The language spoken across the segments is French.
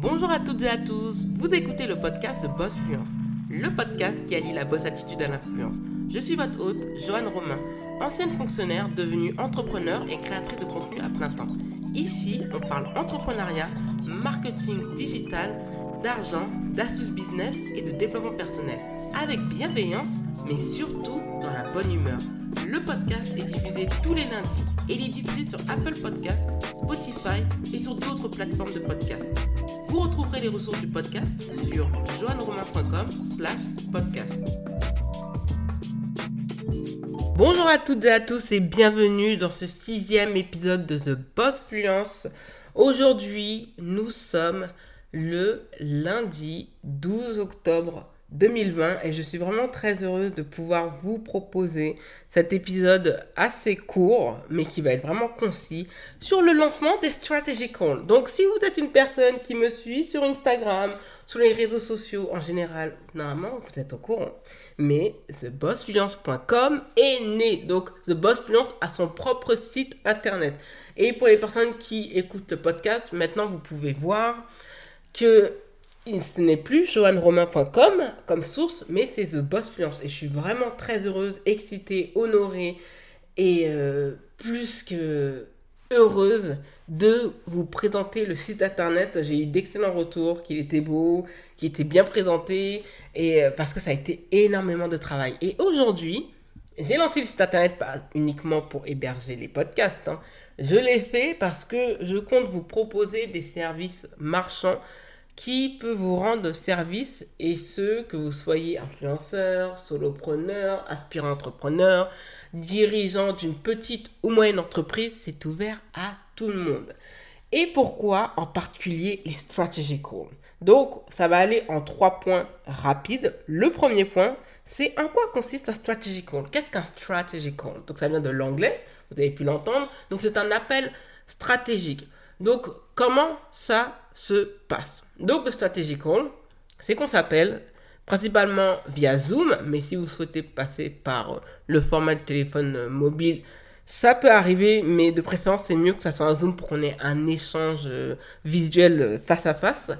Bonjour à toutes et à tous, vous écoutez le podcast de Boss Fluence, le podcast qui allie la boss attitude à l'influence. Je suis votre hôte, Joanne Romain, ancienne fonctionnaire devenue entrepreneur et créatrice de contenu à plein temps. Ici, on parle entrepreneuriat, marketing digital, d'argent, d'astuces business et de développement personnel, avec bienveillance, mais surtout dans la bonne humeur. Le podcast est diffusé tous les lundis et il est diffusé sur Apple Podcasts, Spotify et sur d'autres plateformes de podcast. Vous retrouverez les ressources du podcast sur joanneromain.com slash podcast. Bonjour à toutes et à tous et bienvenue dans ce sixième épisode de The Boss Fluence. Aujourd'hui, nous sommes le lundi 12 octobre 2020 et je suis vraiment très heureuse de pouvoir vous proposer cet épisode assez court mais qui va être vraiment concis sur le lancement des Strategy Calls. Donc si vous êtes une personne qui me suit sur Instagram, sur les réseaux sociaux en général, normalement vous êtes au courant. Mais thebossfluence.com est né. Donc The Boss Fluence a son propre site internet. Et pour les personnes qui écoutent le podcast, maintenant vous pouvez voir que ce n'est plus joanneromain.com comme source, mais c'est The Boss Fluence. Et je suis vraiment très heureuse, excitée, honorée et euh, plus que heureuse de vous présenter le site internet. J'ai eu d'excellents retours, qu'il était beau, qu'il était bien présenté, et euh, parce que ça a été énormément de travail. Et aujourd'hui, j'ai lancé le site internet pas uniquement pour héberger les podcasts. Hein. Je l'ai fait parce que je compte vous proposer des services marchands qui peut vous rendre service et ce, que vous soyez influenceur, solopreneur, aspirant entrepreneur, dirigeant d'une petite ou moyenne entreprise, c'est ouvert à tout le monde. Et pourquoi en particulier les strategy calls Donc, ça va aller en trois points rapides. Le premier point, c'est en quoi consiste un strategy call Qu'est-ce qu'un strategy call Donc, ça vient de l'anglais, vous avez pu l'entendre. Donc, c'est un appel stratégique. Donc, comment ça se passe? Donc, le strategy call, c'est qu'on s'appelle principalement via Zoom, mais si vous souhaitez passer par le format de téléphone mobile, ça peut arriver, mais de préférence, c'est mieux que ça soit un Zoom pour qu'on ait un échange euh, visuel face à face.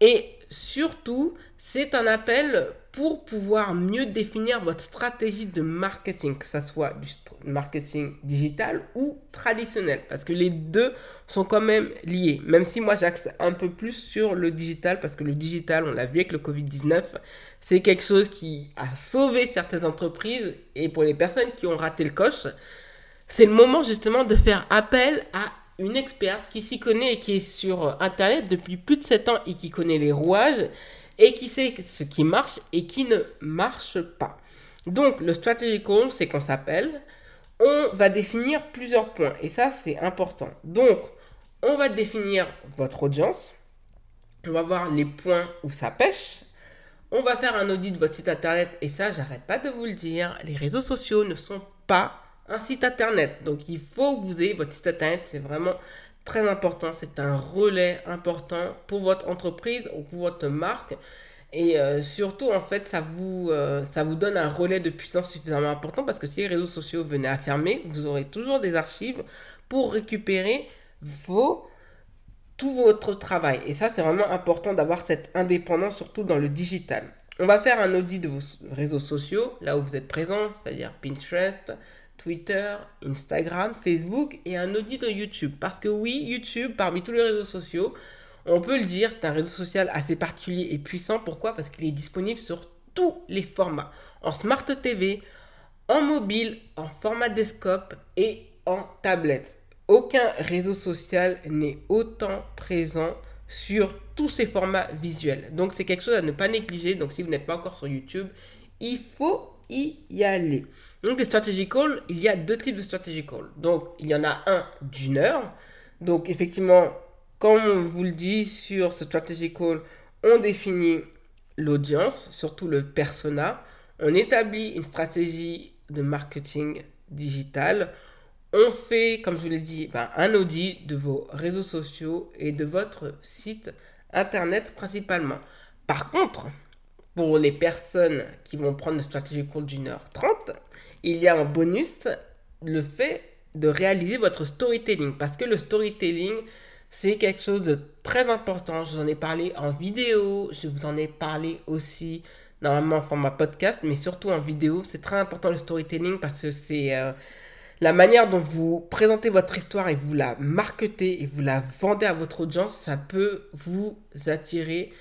Et surtout, c'est un appel pour pouvoir mieux définir votre stratégie de marketing, que ce soit du marketing digital ou traditionnel, parce que les deux sont quand même liés. Même si moi j'axe un peu plus sur le digital, parce que le digital, on l'a vu avec le Covid-19, c'est quelque chose qui a sauvé certaines entreprises, et pour les personnes qui ont raté le coche, c'est le moment justement de faire appel à une experte qui s'y connaît et qui est sur Internet depuis plus de 7 ans et qui connaît les rouages et qui sait ce qui marche et qui ne marche pas. Donc, le strategy call, c'est qu'on s'appelle, on va définir plusieurs points et ça, c'est important. Donc, on va définir votre audience, on va voir les points où ça pêche, on va faire un audit de votre site internet et ça, j'arrête pas de vous le dire, les réseaux sociaux ne sont pas un site internet. Donc, il faut que vous ayez votre site internet, c'est vraiment très important. C'est un relais important pour votre entreprise ou pour votre marque. Et euh, surtout, en fait, ça vous, euh, ça vous donne un relais de puissance suffisamment important parce que si les réseaux sociaux venaient à fermer, vous aurez toujours des archives pour récupérer vos, tout votre travail. Et ça, c'est vraiment important d'avoir cette indépendance, surtout dans le digital. On va faire un audit de vos réseaux sociaux, là où vous êtes présent, c'est-à-dire Pinterest, Twitter, Instagram, Facebook et un audit de YouTube. Parce que oui, YouTube, parmi tous les réseaux sociaux, on peut le dire, c'est un réseau social assez particulier et puissant. Pourquoi? Parce qu'il est disponible sur tous les formats. En Smart TV, en mobile, en format desktop et en tablette. Aucun réseau social n'est autant présent sur tous ces formats visuels. Donc c'est quelque chose à ne pas négliger. Donc si vous n'êtes pas encore sur YouTube, il faut y aller. Donc, les strategy calls, il y a deux types de strategy calls. Donc, il y en a un d'une heure. Donc, effectivement, comme on vous le dit sur ce strategy call, on définit l'audience, surtout le persona. On établit une stratégie de marketing digital. On fait, comme je vous l'ai dit, ben, un audit de vos réseaux sociaux et de votre site internet principalement. Par contre, pour les personnes qui vont prendre le strategy call d'une heure trente, il y a un bonus, le fait de réaliser votre storytelling. Parce que le storytelling, c'est quelque chose de très important. Je vous en ai parlé en vidéo, je vous en ai parlé aussi normalement en format podcast, mais surtout en vidéo. C'est très important le storytelling parce que c'est euh, la manière dont vous présentez votre histoire et vous la marketez et vous la vendez à votre audience, ça peut vous attirer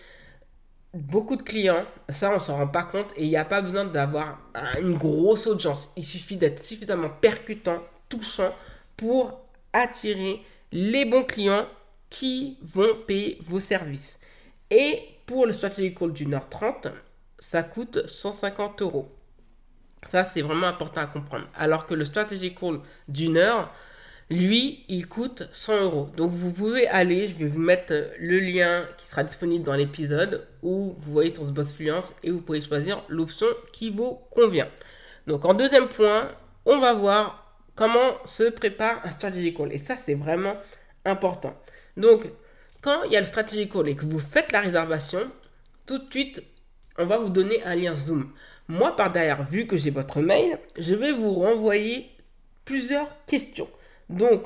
beaucoup de clients. Ça, on s'en rend pas compte et il n'y a pas besoin d'avoir une grosse audience. Il suffit d'être suffisamment percutant, touchant pour attirer les bons clients qui vont payer vos services. Et pour le strategy call d'une heure 30, ça coûte 150 euros. Ça, c'est vraiment important à comprendre. Alors que le strategy call d'une heure, lui, il coûte 100 euros. Donc vous pouvez aller, je vais vous mettre le lien qui sera disponible dans l'épisode où vous voyez sur ce boss fluence et vous pouvez choisir l'option qui vous convient. Donc en deuxième point, on va voir comment se prépare un strategy call. Et ça, c'est vraiment important. Donc, quand il y a le strategy call et que vous faites la réservation, tout de suite, on va vous donner un lien Zoom. Moi, par derrière, vu que j'ai votre mail, je vais vous renvoyer plusieurs questions. Donc,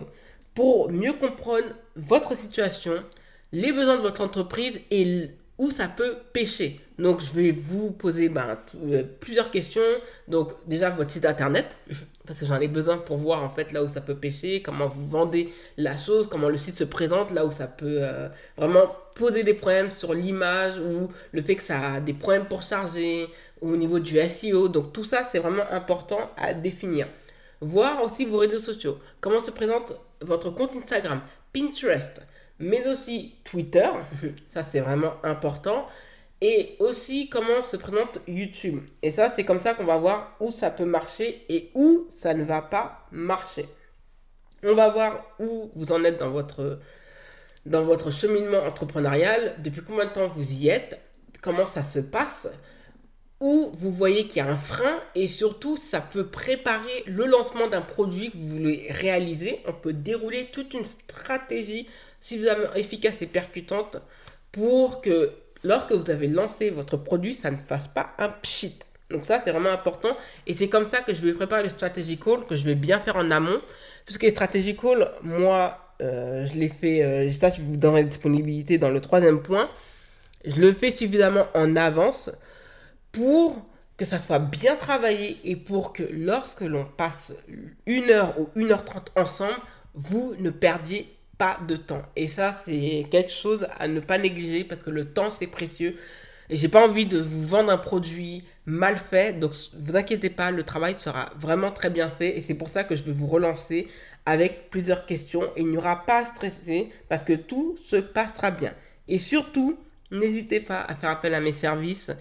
pour mieux comprendre votre situation, les besoins de votre entreprise et où ça peut pêcher. Donc, je vais vous poser ben, euh, plusieurs questions. Donc, déjà, votre site internet, parce que j'en ai besoin pour voir en fait là où ça peut pêcher, comment vous vendez la chose, comment le site se présente, là où ça peut euh, vraiment poser des problèmes sur l'image ou le fait que ça a des problèmes pour charger au niveau du SEO. Donc tout ça, c'est vraiment important à définir. Voir aussi vos réseaux sociaux. Comment se présente votre compte Instagram, Pinterest, mais aussi Twitter. Ça, c'est vraiment important. Et aussi comment se présente YouTube. Et ça, c'est comme ça qu'on va voir où ça peut marcher et où ça ne va pas marcher. On va voir où vous en êtes dans votre dans votre cheminement entrepreneurial, depuis combien de temps vous y êtes, comment ça se passe, où vous voyez qu'il y a un frein et surtout ça peut préparer le lancement d'un produit que vous voulez réaliser. On peut dérouler toute une stratégie suffisamment efficace et percutante pour que lorsque vous avez lancé votre produit, ça ne fasse pas un pchit. Donc ça, c'est vraiment important. Et c'est comme ça que je vais préparer le strategy call, que je vais bien faire en amont. Puisque les strategy call, moi, euh, je l'ai fait, euh, ça je vous donnerai la disponibilité dans le troisième point. Je le fais suffisamment en avance pour que ça soit bien travaillé et pour que lorsque l'on passe une heure ou une heure trente ensemble, vous ne perdiez pas de temps. Et ça, c'est quelque chose à ne pas négliger parce que le temps, c'est précieux. Et j'ai pas envie de vous vendre un produit mal fait. Donc, vous inquiétez pas, le travail sera vraiment très bien fait. Et c'est pour ça que je vais vous relancer avec plusieurs questions. Et il n'y aura pas à stresser parce que tout se passera bien. Et surtout, n'hésitez pas à faire appel à mes services.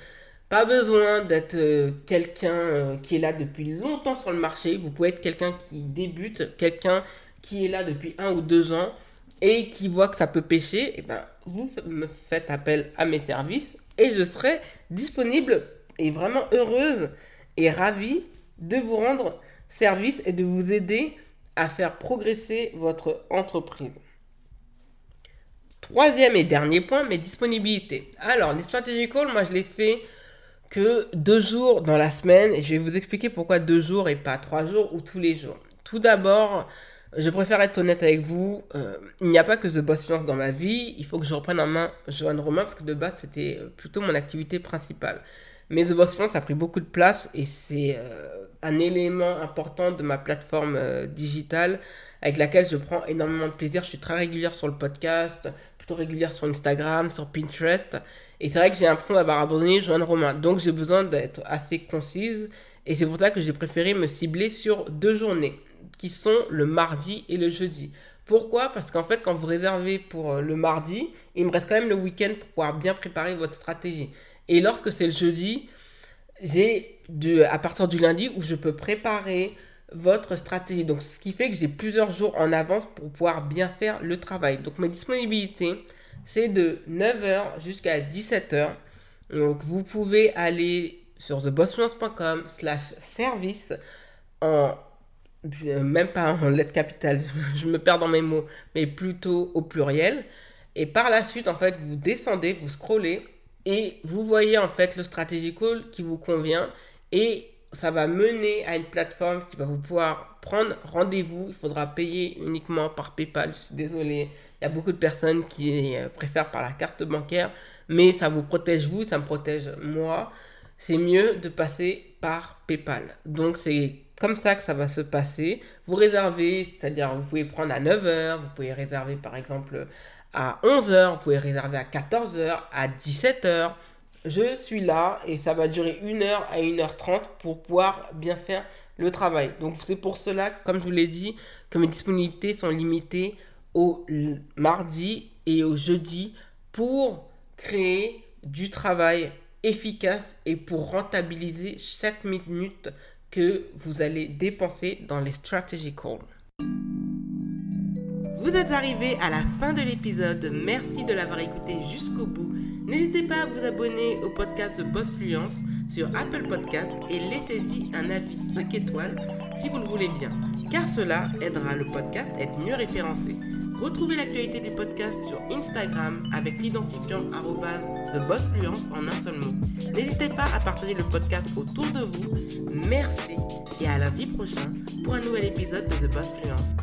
Pas besoin d'être euh, quelqu'un euh, qui est là depuis longtemps sur le marché. Vous pouvez être quelqu'un qui débute, quelqu'un qui est là depuis un ou deux ans et qui voit que ça peut pêcher. Et eh ben, vous me faites appel à mes services et je serai disponible et vraiment heureuse et ravie de vous rendre service et de vous aider à faire progresser votre entreprise. Troisième et dernier point, mes disponibilités. Alors, les strategy calls, moi je les fais que deux jours dans la semaine et je vais vous expliquer pourquoi deux jours et pas trois jours ou tous les jours. Tout d'abord, je préfère être honnête avec vous. Euh, il n'y a pas que The Boss Finance dans ma vie. Il faut que je reprenne en main Johan Romain parce que de base, c'était euh, plutôt mon activité principale. Mais The Boss Finance a pris beaucoup de place et c'est euh, un élément important de ma plateforme digitale avec laquelle je prends énormément de plaisir. Je suis très régulière sur le podcast, plutôt régulière sur Instagram, sur Pinterest. Et c'est vrai que j'ai l'impression d'avoir abandonné Johan Romain. Donc j'ai besoin d'être assez concise. Et c'est pour ça que j'ai préféré me cibler sur deux journées qui sont le mardi et le jeudi. Pourquoi? Parce qu'en fait, quand vous réservez pour euh, le mardi, il me reste quand même le week-end pour pouvoir bien préparer votre stratégie. Et lorsque c'est le jeudi, j'ai à partir du lundi où je peux préparer votre stratégie. Donc, ce qui fait que j'ai plusieurs jours en avance pour pouvoir bien faire le travail. Donc, mes disponibilités, c'est de 9h jusqu'à 17h. Donc, vous pouvez aller sur thebossfluence.com slash service en euh, même pas en lettres capitales, je me perds dans mes mots, mais plutôt au pluriel. Et par la suite, en fait, vous descendez, vous scrollez et vous voyez en fait le strategy call qui vous convient et ça va mener à une plateforme qui va vous pouvoir prendre rendez-vous. Il faudra payer uniquement par PayPal. Je suis désolé, Il y a beaucoup de personnes qui euh, préfèrent par la carte bancaire, mais ça vous protège vous, ça me protège moi. C'est mieux de passer par PayPal. Donc c'est comme ça que ça va se passer. Vous réservez, c'est-à-dire vous pouvez prendre à 9h, vous pouvez réserver par exemple à 11h, vous pouvez réserver à 14h, à 17h. Je suis là et ça va durer 1h à 1h30 pour pouvoir bien faire le travail. Donc c'est pour cela, comme je vous l'ai dit, que mes disponibilités sont limitées au mardi et au jeudi pour créer du travail efficace et pour rentabiliser chaque minute que vous allez dépenser dans les strategy calls. Vous êtes arrivé à la fin de l'épisode. Merci de l'avoir écouté jusqu'au bout. N'hésitez pas à vous abonner au podcast The Boss Fluence sur Apple Podcast et laissez-y un avis 5 étoiles si vous le voulez bien, car cela aidera le podcast à être mieux référencé. Retrouvez l'actualité du podcast sur Instagram avec l'identifiant TheBossFluence en un seul mot. N'hésitez pas à partager le podcast autour de vous. Merci et à lundi prochain pour un nouvel épisode de The Boss Fluence.